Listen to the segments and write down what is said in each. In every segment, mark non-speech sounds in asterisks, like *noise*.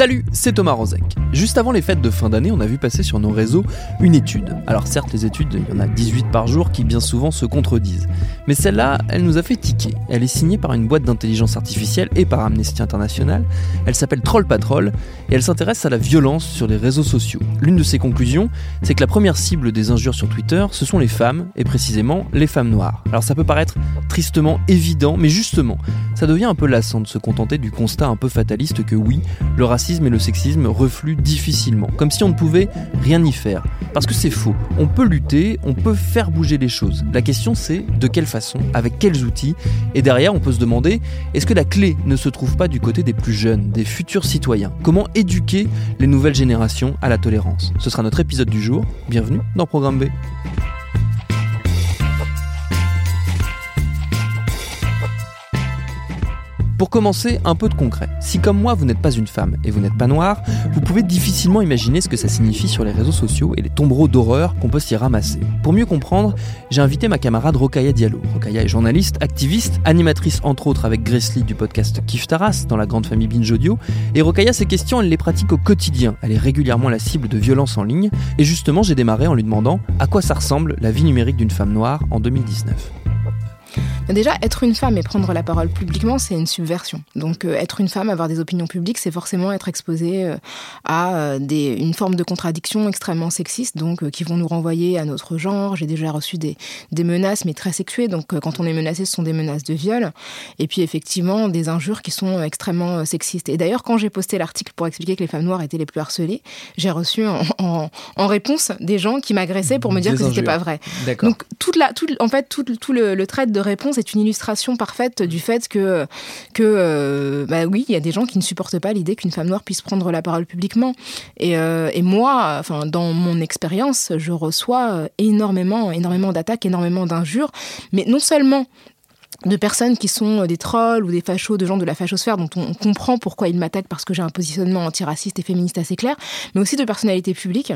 Salut, c'est Thomas Rozek. Juste avant les fêtes de fin d'année, on a vu passer sur nos réseaux une étude. Alors certes, les études, il y en a 18 par jour qui bien souvent se contredisent. Mais celle-là, elle nous a fait tiquer. Elle est signée par une boîte d'intelligence artificielle et par Amnesty International. Elle s'appelle Troll Patrol et elle s'intéresse à la violence sur les réseaux sociaux. L'une de ses conclusions, c'est que la première cible des injures sur Twitter, ce sont les femmes, et précisément les femmes noires. Alors ça peut paraître tristement évident, mais justement, ça devient un peu lassant de se contenter du constat un peu fataliste que oui, le racisme et le sexisme refluent difficilement, comme si on ne pouvait rien y faire. Parce que c'est faux. On peut lutter, on peut faire bouger les choses. La question c'est de quelle façon, avec quels outils, et derrière on peut se demander, est-ce que la clé ne se trouve pas du côté des plus jeunes, des futurs citoyens? Comment éduquer les nouvelles générations à la tolérance? Ce sera notre épisode du jour. Bienvenue dans Programme B. Pour commencer, un peu de concret. Si comme moi vous n'êtes pas une femme et vous n'êtes pas noire, vous pouvez difficilement imaginer ce que ça signifie sur les réseaux sociaux et les tombereaux d'horreur qu'on peut s'y ramasser. Pour mieux comprendre, j'ai invité ma camarade Rokaya Diallo. Rokaya est journaliste, activiste, animatrice entre autres avec Grace Lee du podcast Kif Taras dans la grande famille Binge Audio. Et Rokaya, ces questions, elle les pratique au quotidien. Elle est régulièrement la cible de violences en ligne. Et justement, j'ai démarré en lui demandant à quoi ça ressemble la vie numérique d'une femme noire en 2019. Déjà, être une femme et prendre la parole publiquement, c'est une subversion. Donc, euh, être une femme, avoir des opinions publiques, c'est forcément être exposé euh, à euh, des, une forme de contradiction extrêmement sexiste, donc qui vont nous renvoyer à notre genre. J'ai déjà reçu des, des, menaces, mais très sexuées. Donc, quand on est menacé, ce sont des menaces de viol. Et puis, effectivement, des injures qui sont extrêmement sexistes. Et d'ailleurs, quand j'ai posté l'article pour expliquer que les femmes noires étaient les plus harcelées, j'ai reçu en, *laughs* en, réponse des gens qui m'agressaient pour me dire que c'était pas vrai. Donc, toute la, toute, en fait, tout, tout le, le trait de réponse c'est une illustration parfaite du fait que, que euh, bah oui, il y a des gens qui ne supportent pas l'idée qu'une femme noire puisse prendre la parole publiquement. Et, euh, et moi, enfin, dans mon expérience, je reçois euh, énormément, énormément d'attaques, énormément d'injures, mais non seulement de personnes qui sont euh, des trolls ou des fachos, de gens de la fachosphère dont on comprend pourquoi ils m'attaquent parce que j'ai un positionnement antiraciste et féministe assez clair, mais aussi de personnalités publiques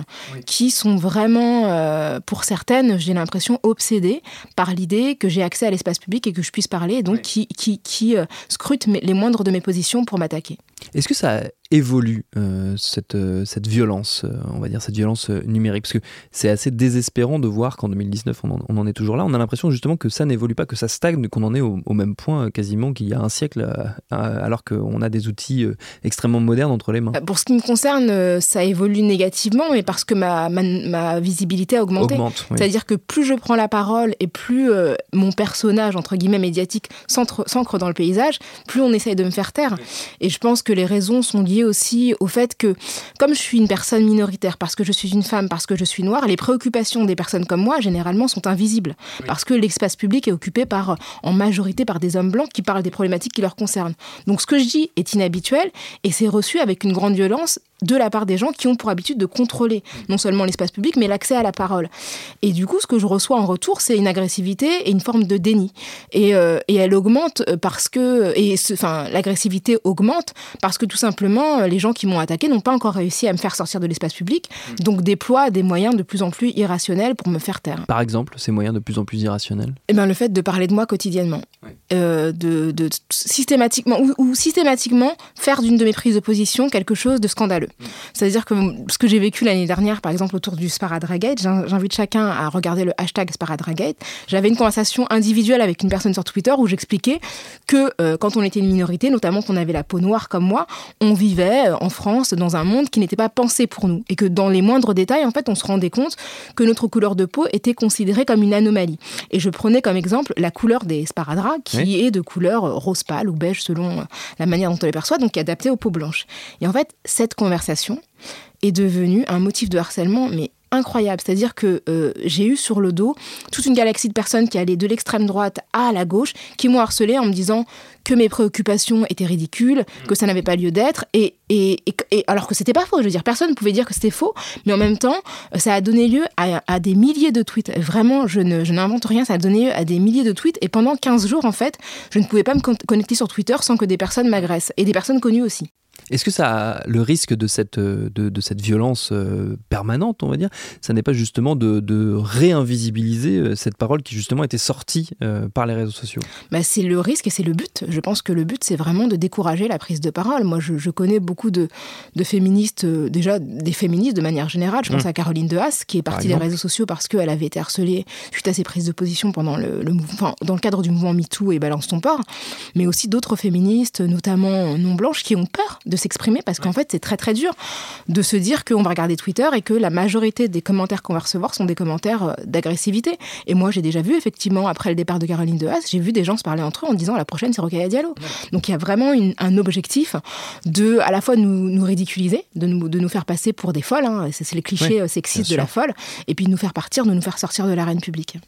qui sont vraiment, euh, pour certaines, j'ai l'impression, obsédées par l'idée que j'ai accès à l'espace public et que je puisse parler, et donc qui, qui, qui euh, scrutent les moindres de mes positions pour m'attaquer. Est-ce que ça évolue euh, cette, euh, cette violence, euh, on va dire cette violence numérique? Parce que c'est assez désespérant de voir qu'en 2019 on en, est toujours là. On a l'impression justement que ça n'évolue pas, que ça stagne, qu'on en est au, même point quasiment qu'il y a un siècle, alors qu'on a des outils extrêmement modernes entre les mains. Pour ce qui me concerne, ça évolue négativement, mais parce que ma, ma, visibilité a augmenté. C'est-à-dire que plus je prends la parole et plus mon personnage, entre guillemets, médiatique s'ancre dans le paysage, plus on essaye de me faire taire. Et je pense que les raisons sont liées aussi au fait que, comme je suis une personne minoritaire, parce que je suis une femme, parce que je suis noire, les préoccupations des personnes comme moi, généralement, sont invisibles. Parce que l'espace public est occupé par, en majorité par des hommes blancs qui parlent des problématiques qui leur concernent. Donc ce que je dis est inhabituel et c'est reçu avec une grande violence de la part des gens qui ont pour habitude de contrôler non seulement l'espace public, mais l'accès à la parole. Et du coup, ce que je reçois en retour, c'est une agressivité et une forme de déni. Et, euh, et elle augmente parce que, et enfin, l'agressivité augmente parce que tout simplement, les gens qui m'ont attaqué n'ont pas encore réussi à me faire sortir de l'espace public, donc déploient des moyens de plus en plus irrationnels pour me faire taire. Par exemple, ces moyens de plus en plus irrationnels? Eh ben, le fait de parler de moi quotidiennement, euh, de, de, systématiquement ou, ou systématiquement faire d'une de mes prises de position quelque chose de scandaleux. C'est-à-dire que ce que j'ai vécu l'année dernière, par exemple, autour du Sparadragate, j'invite chacun à regarder le hashtag Sparadragate. J'avais une conversation individuelle avec une personne sur Twitter où j'expliquais que euh, quand on était une minorité, notamment qu'on avait la peau noire comme moi, on vivait euh, en France dans un monde qui n'était pas pensé pour nous. Et que dans les moindres détails, en fait, on se rendait compte que notre couleur de peau était considérée comme une anomalie. Et je prenais comme exemple la couleur des sparadras, qui est de couleur rose pâle ou beige selon euh, la manière dont on les perçoit, donc qui est adaptée aux peaux blanches. Et en fait, cette conversation est devenu un motif de harcèlement, mais incroyable. C'est-à-dire que euh, j'ai eu sur le dos toute une galaxie de personnes qui allaient de l'extrême droite à la gauche, qui m'ont harcelé en me disant que mes préoccupations étaient ridicules, que ça n'avait pas lieu d'être, et, et, et, alors que c'était pas faux. Je veux dire, personne ne pouvait dire que c'était faux, mais en même temps, ça a donné lieu à, à des milliers de tweets. Vraiment, je, ne, je n'invente rien, ça a donné lieu à des milliers de tweets, et pendant 15 jours, en fait, je ne pouvais pas me connecter sur Twitter sans que des personnes m'agressent, et des personnes connues aussi. Est-ce que ça a le risque de cette, de, de cette violence euh, permanente, on va dire, ça n'est pas justement de, de réinvisibiliser euh, cette parole qui justement était sortie euh, par les réseaux sociaux? Bah, C'est le risque et c'est le but. Je pense que le but, c'est vraiment de décourager la prise de parole. Moi, je, je connais beaucoup de, de féministes, déjà des féministes de manière générale. Je pense mmh. à Caroline de Haas, qui est partie des réseaux sociaux parce qu'elle avait été harcelée suite à ses prises de position pendant le, le enfin, dans le cadre du mouvement MeToo et Balance ton port, mais aussi d'autres féministes, notamment non blanches, qui ont peur de s'exprimer parce qu'en fait, c'est très très dur de se dire qu'on va regarder Twitter et que la majorité des commentaires qu'on va recevoir sont des commentaires euh, d'agressivité. Et moi, j'ai déjà vu, effectivement, après le départ de Caroline de Haas, j'ai vu des gens se parler entre eux en disant la prochaine, c'est Rokhaya Diallo. Donc il y a vraiment un objectif de à la fois nous, nous ridiculiser, de nous, de nous faire passer pour des folles, hein, c'est les clichés euh, sexistes de la folle, et puis de nous faire partir, de nous faire sortir de l'arène publique.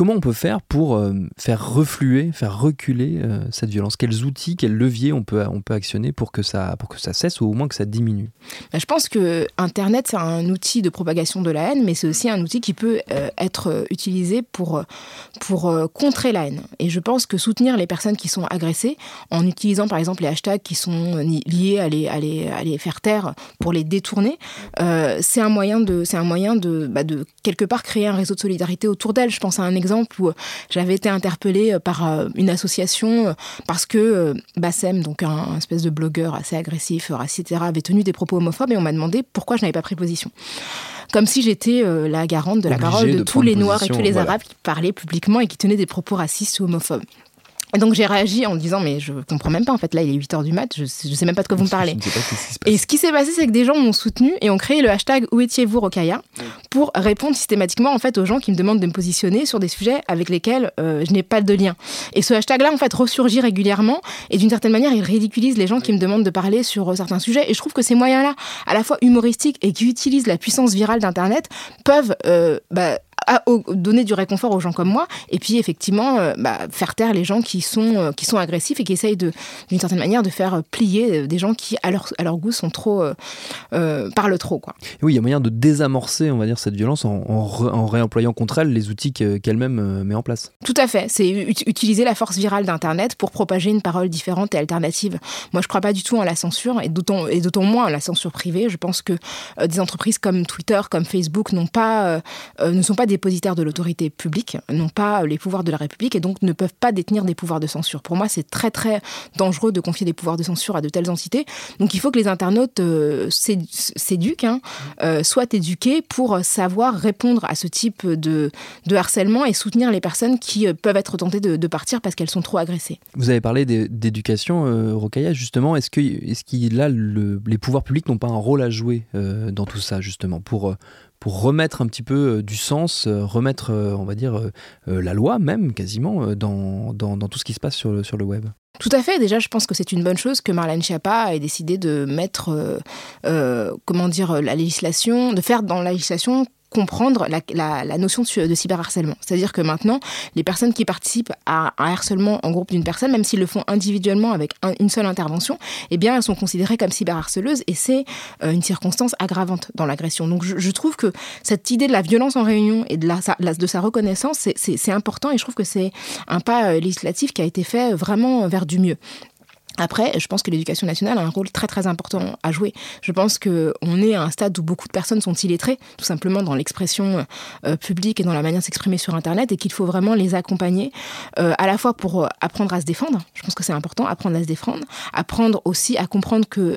Comment on peut faire pour euh, faire refluer, faire reculer euh, cette violence? Quels outils, quels leviers on peut, on peut actionner pour que, ça, pour que ça cesse ou au moins que ça diminue? Bah, Je pense que Internet, c'est un outil de propagation de la haine, mais c'est aussi un outil qui peut euh, être utilisé pour, pour contrer la haine. Et je pense que soutenir les personnes qui sont agressées, en utilisant par exemple les hashtags qui sont liés à les, à les, à les faire taire pour les détourner, c'est un moyen, de, un moyen de, bah, de quelque part créer un réseau de solidarité autour d'elle. Je pense à un exemple exemple où j'avais été interpellée euh, par euh, une association euh, parce que Bassem, donc un, espèce de blogueur assez agressif, raciste, etc., avait tenu des propos homophobes et on m'a demandé pourquoi je n'avais pas pris position comme si j'étais la garante de la parole de, tous les Noirs et tous les Arabes qui parlaient publiquement et qui tenaient des propos racistes ou homophobes. Et donc j'ai réagi en disant mais je comprends même pas en fait là il est 8h du mat je, je sais même pas de quoi vous me parlez. et ce qui s'est passé c'est que des gens m'ont soutenu et ont créé le hashtag où étiez-vous Rokaya pour répondre systématiquement en fait aux gens qui me demandent de me positionner sur des sujets avec lesquels euh, je n'ai pas de lien. Et ce hashtag là en fait ressurgit régulièrement et d'une certaine manière il ridiculise les gens qui me demandent de parler sur euh, certains sujets et je trouve que ces moyens là à la fois humoristiques et qui utilisent la puissance virale d'internet peuvent euh, bah, à, donner du réconfort aux gens comme moi, et puis effectivement euh, bah, faire taire les gens qui sont, euh, qui sont agressifs et qui essayent d'une certaine manière de faire plier des gens qui, à leur, à leur goût, sont trop, euh, parlent trop. Quoi. oui, il y a moyen de désamorcer, on va dire, cette violence en, en, réemployant contre elle les outils qu'elle-même met en place. Tout à fait. C'est utiliser la force virale d'Internet pour propager une parole différente et alternative. Moi, je ne crois pas du tout en la censure, et d'autant moins en la censure privée. Je pense que des entreprises comme Twitter, comme Facebook n'ont pas, ne sont pas dépositaires de l'autorité publique, n'ont pas les pouvoirs de la République et donc ne peuvent pas détenir des pouvoirs de censure. Pour moi, c'est très très dangereux de confier des pouvoirs de censure à de telles entités. Donc il faut que les internautes euh, s'éduquent, hein, euh, soient éduqués pour savoir répondre à ce type de, harcèlement et soutenir les personnes qui euh, peuvent être tentées de, partir parce qu'elles sont trop agressées. Vous avez parlé d'éducation, euh, justement. Est-ce que qu'il là le, les pouvoirs publics n'ont pas un rôle à jouer dans tout ça, justement, pour pour remettre un petit peu euh, du sens, euh, remettre, euh, on va dire, la loi même quasiment dans, tout ce qui se passe sur le, sur le web. Tout à fait. Déjà, je pense que c'est une bonne chose que Marlène Schiappa ait décidé de mettre, comment dire, la législation, de faire dans la législation comprendre la, notion de, cyberharcèlement. C'est-à-dire que maintenant, les personnes qui participent à un harcèlement en groupe d'une personne, même s'ils le font individuellement avec une seule intervention, eh bien, elles sont considérées comme cyberharceleuses et c'est euh, une circonstance aggravante dans l'agression. Donc, je, trouve que cette idée de la violence en réunion et de, la, de sa reconnaissance, c'est important et je trouve que c'est un pas euh, législatif qui a été fait vraiment vers du mieux. Après, je pense que l'éducation nationale a un rôle très très important à jouer. Je pense qu'on est à un stade où beaucoup de personnes sont illettrées, tout simplement dans l'expression euh, publique et dans la manière de s'exprimer sur Internet, et qu'il faut vraiment les accompagner, euh, à la fois pour euh, apprendre à se défendre. Je pense que c'est important, apprendre à se défendre, apprendre aussi à comprendre que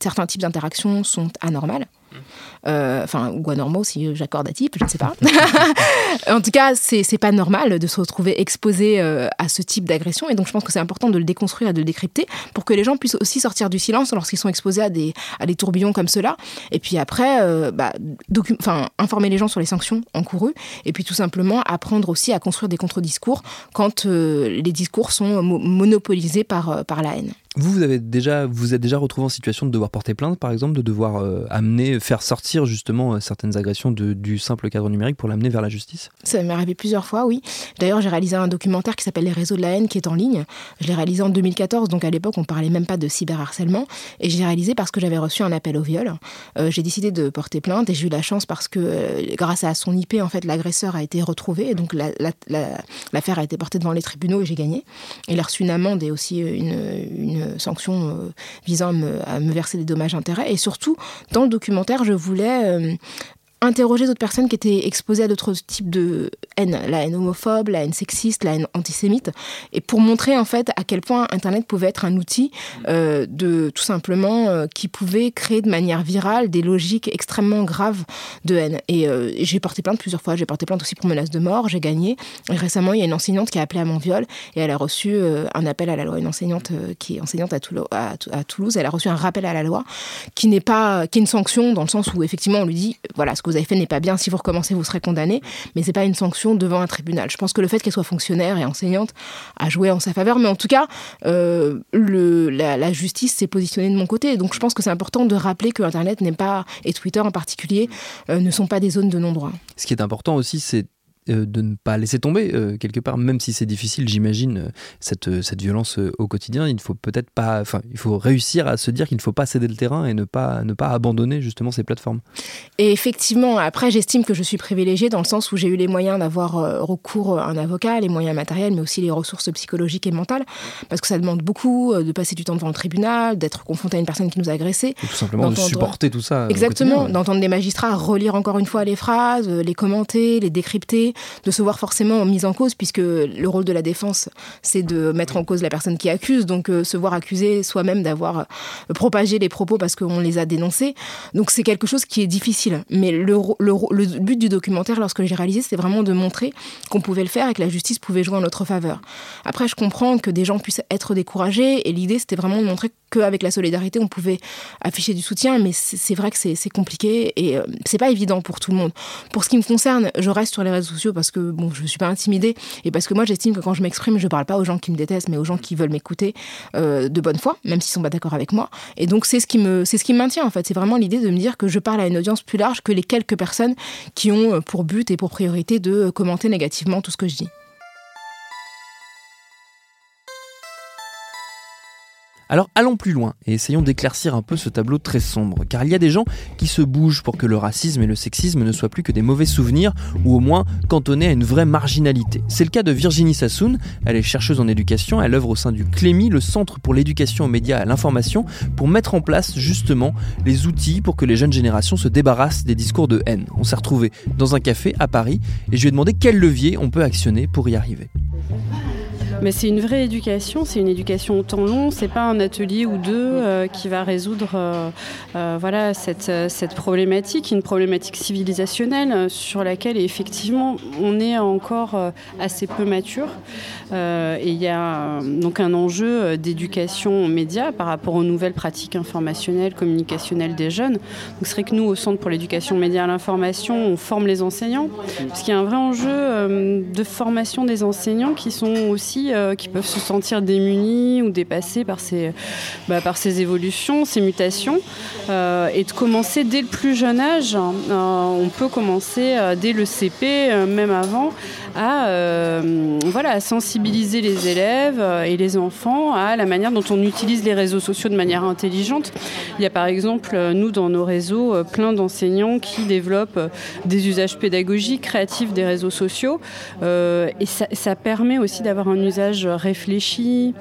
certains types d'interactions sont anormales. Euh, enfin, ou anormaux si j'accorde à type, je ne sais pas. *laughs* en tout cas, c'est pas normal de se retrouver exposé euh, à ce type d'agression. Et donc, je pense que c'est important de le déconstruire et de le décrypter pour que les gens puissent aussi sortir du silence lorsqu'ils sont exposés à des, à des tourbillons comme cela. Et puis après, euh, bah, informer les gens sur les sanctions encourues. Et puis tout simplement apprendre aussi à construire des contre-discours quand les discours sont monopolisés par, par la haine. Vous, vous avez déjà, vous êtes déjà retrouvé en situation de devoir porter plainte, par exemple, de devoir euh, amener, faire sortir justement euh, certaines agressions du simple cadre numérique pour l'amener vers la justice? Ça m'est arrivé plusieurs fois, oui. D'ailleurs, j'ai réalisé un documentaire qui s'appelle Les réseaux de la haine, qui est en ligne. Je l'ai réalisé en 2014, donc à l'époque, on parlait même pas de cyberharcèlement. Et j'ai réalisé parce que j'avais reçu un appel au viol. Euh, j'ai décidé de porter plainte et j'ai eu la chance parce que, grâce à son IP, en fait, l'agresseur a été retrouvé. Et donc, l'affaire a été portée devant les tribunaux et j'ai gagné. Il a reçu une amende et aussi une sanctions euh, visant à me, verser des dommages-intérêts. Et surtout, dans le documentaire, je voulais euh, interroger d'autres personnes qui étaient exposées à d'autres types de haine, la haine homophobe, la haine sexiste, la haine antisémite, et pour montrer en fait à quel point Internet pouvait être un outil euh, de tout simplement euh, qui pouvait créer de manière virale des logiques extrêmement graves de haine. Et euh, j'ai porté plainte plusieurs fois. J'ai porté plainte aussi pour menace de mort. J'ai gagné. Et récemment, il y a une enseignante qui a appelé à mon viol et elle a reçu un appel à la loi. Une enseignante qui est enseignante à, Toulouse, elle a reçu un rappel à la loi qui n'est pas qui est une sanction dans le sens où effectivement on lui dit voilà ce que vous avez fait n'est pas bien. Si vous recommencez, vous serez condamné. Mais c'est pas une sanction devant un tribunal. Je pense que le fait qu'elle soit fonctionnaire et enseignante a joué en sa faveur. Mais en tout cas, euh, le, la, justice s'est positionnée de mon côté. Donc je pense que c'est important de rappeler que Internet n'est pas, et Twitter en particulier, euh, ne sont pas des zones de non-droit. Ce qui est important aussi, c'est de ne pas laisser tomber euh, quelque part, même si c'est difficile, j'imagine, euh, cette, cette violence au quotidien. Il faut peut-être pas, enfin, il faut réussir à se dire qu'il ne faut pas céder le terrain et ne pas, ne pas abandonner justement ces plateformes. Et effectivement, après, j'estime que je suis privilégiée dans le sens où j'ai eu les moyens d'avoir recours à un avocat, les moyens matériels, mais aussi les ressources psychologiques et mentales, parce que ça demande beaucoup de passer du temps devant le tribunal, d'être confronté à une personne qui nous a agressé. tout simplement de supporter tout ça. Exactement, d'entendre des magistrats relire encore une fois les phrases, les commenter, les décrypter, de se voir forcément mise en cause, puisque le rôle de la défense, c'est de mettre en cause la personne qui accuse, donc euh, se voir accusé soi-même d'avoir euh, propagé les propos parce qu'on les a dénoncés. Donc c'est quelque chose qui est difficile. Mais le, le, but du documentaire, lorsque j'ai réalisé, c'est vraiment de montrer qu'on pouvait le faire et que la justice pouvait jouer en notre faveur. Après, je comprends que des gens puissent être découragés, et l'idée, c'était vraiment de montrer qu'avec la solidarité, on pouvait afficher du soutien, mais c'est vrai que c'est compliqué et euh, c'est pas évident pour tout le monde. Pour ce qui me concerne, je reste sur les réseaux sociaux parce que bon, je suis pas intimidée et parce que moi j'estime que quand je m'exprime, je parle pas aux gens qui me détestent, mais aux gens qui veulent m'écouter euh, de bonne foi, même s'ils sont pas d'accord avec moi. Et donc c'est ce qui me, c'est ce qui me maintient en fait. C'est vraiment l'idée de me dire que je parle à une audience plus large que les quelques personnes qui ont euh, pour but et pour priorité de commenter négativement tout ce que je dis. Alors allons plus loin et essayons d'éclaircir un peu ce tableau très sombre, car il y a des gens qui se bougent pour que le racisme et le sexisme ne soient plus que des mauvais souvenirs ou au moins cantonnés à une vraie marginalité. C'est le cas de Virginie Sassoon, elle est chercheuse en éducation, elle œuvre au sein du CLEMI, le Centre pour l'éducation aux médias et à l'information, pour mettre en place justement les outils pour que les jeunes générations se débarrassent des discours de haine. On s'est retrouvé dans un café à Paris et je lui ai demandé quel levier on peut actionner pour y arriver. Mais c'est une vraie éducation, c'est une éducation au temps long, c'est pas un atelier ou deux euh, qui va résoudre euh, euh, voilà, cette, cette problématique, une problématique civilisationnelle sur laquelle effectivement on est encore assez peu mature. et il y a donc un enjeu d'éducation aux médias par rapport aux nouvelles pratiques informationnelles, communicationnelles des jeunes. Donc c'est vrai que nous, au Centre pour l'éducation média à l'information, on forme les enseignants, parce qu'il y a un vrai enjeu de formation des enseignants qui sont aussi euh, qui peuvent se sentir démunis ou dépassés par ces, bah, par ces évolutions, ces mutations. Euh, et de commencer dès le plus jeune âge, hein. euh, on peut commencer dès le CP, même avant, à, voilà, à sensibiliser les élèves et les enfants à la manière dont on utilise les réseaux sociaux de manière intelligente. Il y a par exemple, nous, dans nos réseaux, plein d'enseignants qui développent des usages pédagogiques, créatifs des réseaux sociaux. et ça, permet aussi d'avoir un réfléchi,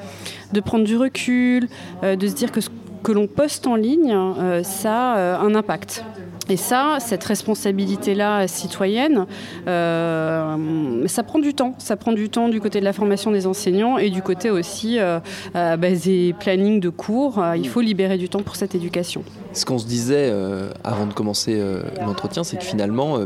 de prendre du recul, euh, de se dire que ce que l'on poste en ligne, euh, ça a euh, un impact. Et ça, cette responsabilité-là citoyenne, ça prend du temps. Ça prend du temps du côté de la formation des enseignants et du côté aussi bah, des plannings de cours. il faut libérer du temps pour cette éducation. Ce qu'on se disait avant de commencer l'entretien, c'est que finalement,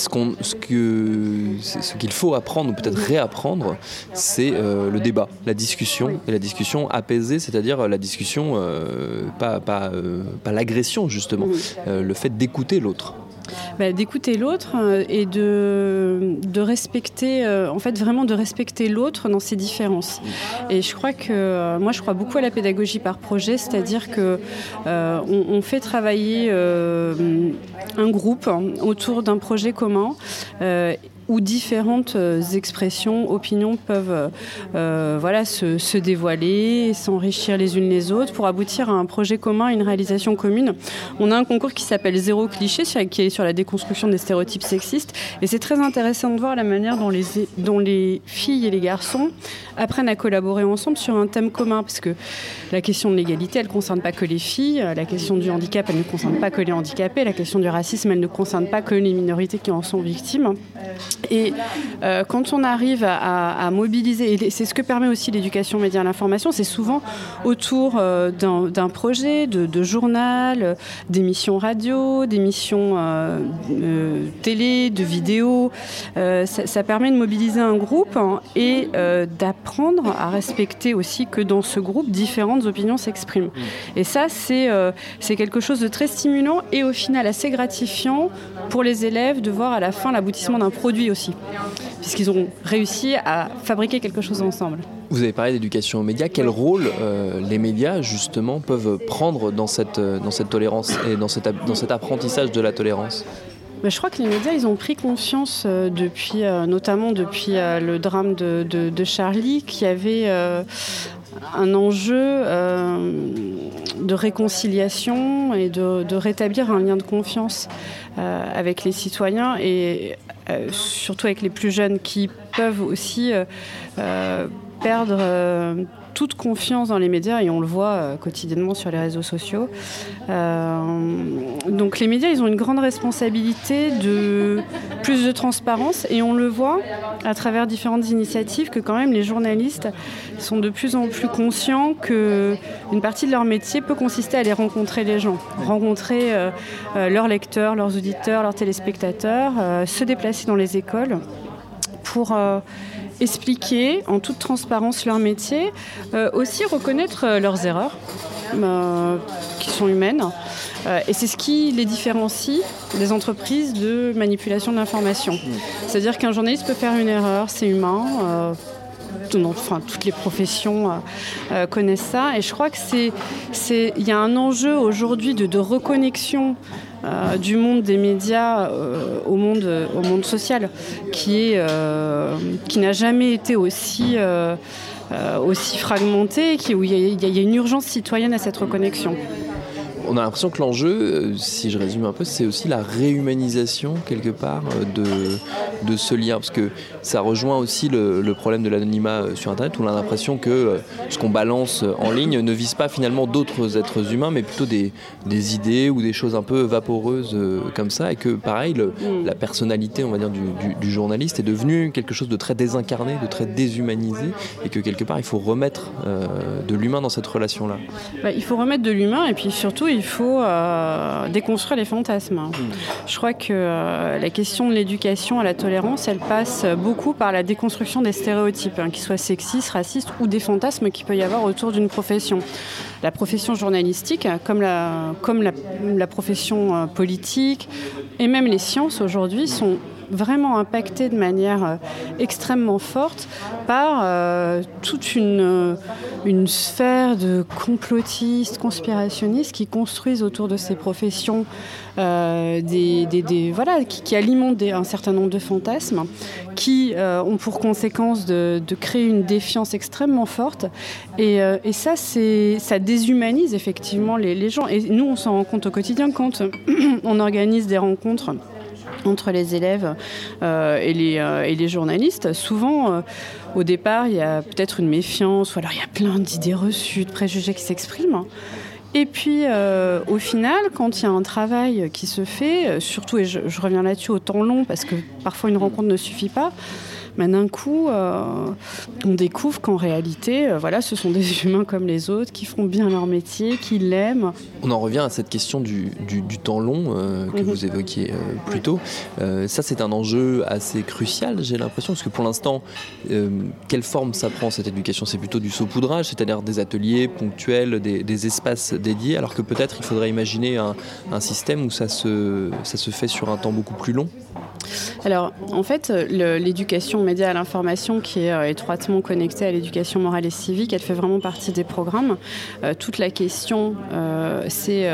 ce qu'on, ce que, ce qu'il faut apprendre ou peut-être réapprendre, c'est euh, le débat, la discussion et la discussion apaisée, c'est-à-dire la discussion, euh, pas, pas, euh, pas l'agression justement, le fait d'écouter l'autre. Bah, D'écouter l'autre euh, et de, de respecter, euh, en fait vraiment de respecter l'autre dans ses différences. Et je crois que, moi je crois beaucoup à la pédagogie par projet, c'est-à-dire que on, fait travailler un groupe autour d'un projet commun où différentes euh, expressions, opinions peuvent euh, voilà, se, dévoiler, s'enrichir les unes les autres pour aboutir à un projet commun, une réalisation commune. On a un concours qui s'appelle Zéro cliché, qui est sur la déconstruction des stéréotypes sexistes. Et c'est très intéressant de voir la manière dont les filles et les garçons apprennent à collaborer ensemble sur un thème commun. Parce que la question de l'égalité, elle ne concerne pas que les filles. La question du handicap, elle ne concerne pas que les handicapés. La question du racisme, elle ne concerne pas que les minorités qui en sont victimes. Et euh, quand on arrive à, mobiliser, et c'est ce que permet aussi l'éducation média l'information, c'est souvent autour euh, d'un projet, de, journal, d'émissions radio, d'émissions euh, télé, de vidéos. Ça, permet de mobiliser un groupe hein, et d'apprendre à respecter aussi que dans ce groupe, différentes opinions s'expriment. Et ça, c'est quelque chose de très stimulant et au final assez gratifiant pour les élèves de voir à la fin l'aboutissement d'un produit aussi, puisqu'ils ont réussi à fabriquer quelque chose ensemble. Vous avez parlé d'éducation aux médias. Quel rôle euh, les médias, justement, peuvent prendre dans cette, euh, dans cette tolérance et dans cet, dans cet apprentissage de la tolérance? Je crois que les médias, ils ont pris conscience euh, depuis, notamment depuis le drame de, de, Charlie, qu'il y avait un enjeu de réconciliation et de, de, rétablir un lien de confiance avec les citoyens et surtout avec les plus jeunes qui peuvent aussi euh, euh, perdre toute confiance dans les médias et on le voit quotidiennement sur les réseaux sociaux. donc les médias, ils ont une grande responsabilité de plus de transparence et on le voit à travers différentes initiatives que quand même les journalistes sont de plus en plus conscients que une partie de leur métier peut consister à aller rencontrer les gens, rencontrer leurs lecteurs, leurs auditeurs, leurs téléspectateurs, se déplacer dans les écoles pour euh, expliquer en toute transparence leur métier, euh, aussi reconnaître euh, leurs erreurs qui sont humaines. et c'est ce qui les différencie des entreprises de manipulation de l'information. C'est-à-dire qu'un journaliste peut faire une erreur, c'est humain. Toutes les professions connaissent ça. Et je crois que c'est, il y a un enjeu aujourd'hui de, de reconnexion euh, du monde des médias euh, au, monde, social, euh, qui n'a jamais été aussi, aussi fragmenté, où il y, a une urgence citoyenne à cette reconnexion on a l'impression que l'enjeu, euh, si je résume un peu, c'est aussi la réhumanisation quelque part euh, de, de ce lien. Parce que ça rejoint aussi le, problème de l'anonymat euh, sur Internet où on a l'impression que ce qu'on balance en ligne ne vise pas finalement d'autres êtres humains, mais plutôt des, des, idées ou des choses un peu vaporeuses comme ça. Et que pareil, mm. la personnalité, on va dire, du, du, journaliste est devenue quelque chose de très désincarné, de très déshumanisé. Et que quelque part, il faut remettre de l'humain dans cette relation-là. Bah, il faut remettre de l'humain et puis surtout, il faut euh, déconstruire les fantasmes. Mmh. Je crois que euh, la question de l'éducation à la tolérance, elle passe beaucoup par la déconstruction des stéréotypes, hein, qu'ils soient sexistes, racistes ou des fantasmes qu'il peut y avoir autour d'une profession. La profession journalistique, comme la, comme la profession euh, politique et même les sciences aujourd'hui, sont vraiment impacté de manière euh, extrêmement forte par euh, toute une, euh, une sphère de complotistes, conspirationnistes qui construisent autour de ces professions des, voilà, qui, alimentent un certain nombre de fantasmes, qui ont pour conséquence de, créer une défiance extrêmement forte. Et, et ça, ça déshumanise effectivement les, les gens. Et nous, on s'en rend compte au quotidien quand *clears throat* on organise des rencontres entre les élèves euh, et, les, euh, et, les, journalistes. Souvent, euh, au départ, il y a peut-être une méfiance, ou alors il y a plein d'idées reçues, de préjugés qui s'expriment. Et puis, au final, quand il y a un travail qui se fait, surtout, et je reviens là-dessus au temps long, parce que parfois une rencontre ne suffit pas, Mais d'un coup, on découvre qu'en réalité, voilà, ce sont des *laughs* humains comme les autres qui font bien leur métier, qui l'aiment. On en revient à cette question du, temps long que mhm. vous évoquiez plus tôt. ça, c'est un enjeu assez crucial, j'ai l'impression, parce que pour l'instant, quelle forme ça prend cette éducation? C'est plutôt du saupoudrage, c'est-à-dire des ateliers ponctuels, des, espaces dédiés, alors que peut-être il faudrait imaginer un, un système où ça se, ça se fait sur un temps beaucoup plus long? Alors, en fait, l'éducation média à l'information, qui est euh, étroitement connectée à l'éducation morale et civique, elle fait vraiment partie des programmes. Euh, toute la question, euh, c'est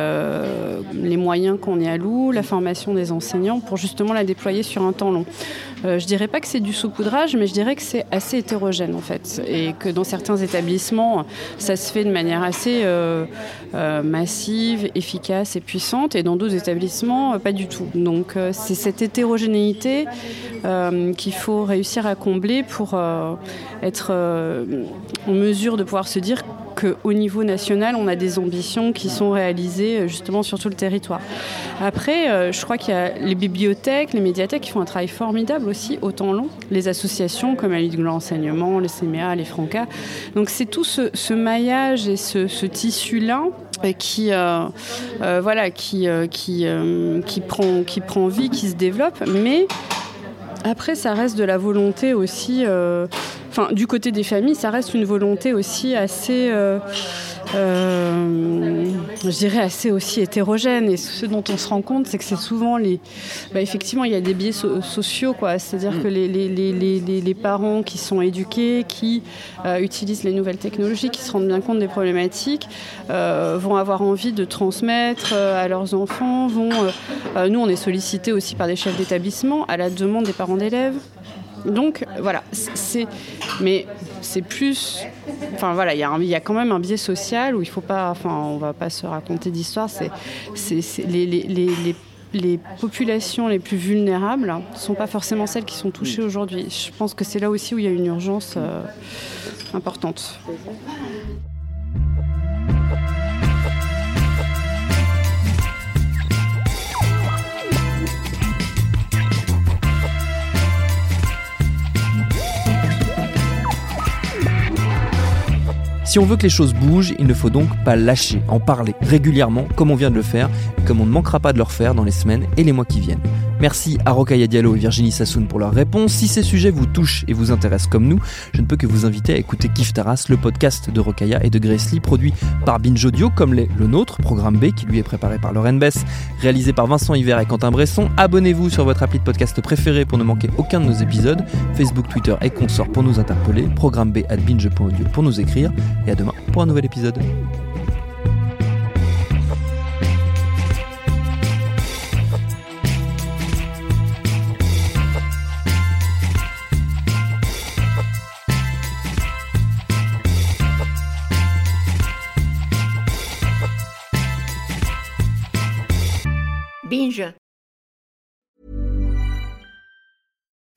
les moyens qu'on y alloue, la formation des enseignants, pour justement la déployer sur un temps long. Je dirais pas que c'est du saupoudrage, mais je dirais que c'est assez hétérogène, en fait. Et que dans certains établissements, ça se fait de manière assez massive, efficace et puissante, et dans d'autres établissements, pas du tout. Donc, c'est cette hétérogénéité euh, qu'il faut réussir à combler pour euh, être euh, en mesure de pouvoir se dire qu'au niveau national, on a des ambitions qui sont réalisées justement sur tout le territoire. Après, je crois qu'il y a les bibliothèques, les médiathèques qui font un travail formidable aussi, au temps long. Les associations comme la Ligue de l'enseignement, les CMA, les Franca. Donc c'est tout ce, maillage et ce, tissu-là euh, euh, voilà qui euh, qui qui prend qui prend vie qui se développe mais après ça reste de la volonté aussi enfin du côté des familles ça reste une volonté aussi assez euh, je dirais assez aussi hétérogène. Et ce dont on se rend compte, c'est que c'est souvent les. Bah, effectivement, il y a des biais sociaux, quoi. C'est-à-dire mm. que les, les, les, les, parents qui sont éduqués, qui euh, utilisent les nouvelles technologies, qui se rendent bien compte des problématiques, euh, vont avoir envie de transmettre à leurs enfants. Vont, nous, on est sollicités aussi par des chefs d'établissement à la demande des parents d'élèves. Donc voilà, c'est mais c'est plus enfin voilà, il y, a quand même un biais social où il faut pas enfin on va pas se raconter d'histoire, c'est les, les, les, les populations les plus vulnérables ne sont pas forcément celles qui sont touchées aujourd'hui. Je pense que c'est là aussi où il y a une urgence euh, importante. Si on veut que les choses bougent, il ne faut donc pas lâcher, en parler régulièrement comme on vient de le faire, comme on ne manquera pas de le refaire dans les semaines et les mois qui viennent. Merci à Rokaya Diallo et Virginie Sassoon pour leurs réponses. Si ces sujets vous touchent et vous intéressent comme nous, je ne peux que vous inviter à écouter Kif Taras, le podcast de Rokaya et de Grace produit par Binge Audio, comme l'est le nôtre, programme B, qui lui est préparé par Lauren Bess, réalisé par Vincent Hiver et Quentin Bresson. Abonnez-vous sur votre appli de podcast préféré pour ne manquer aucun de nos épisodes. Facebook, Twitter et consorts pour nous interpeller. Programme B at binge.audio pour nous écrire. Et à demain pour un nouvel épisode.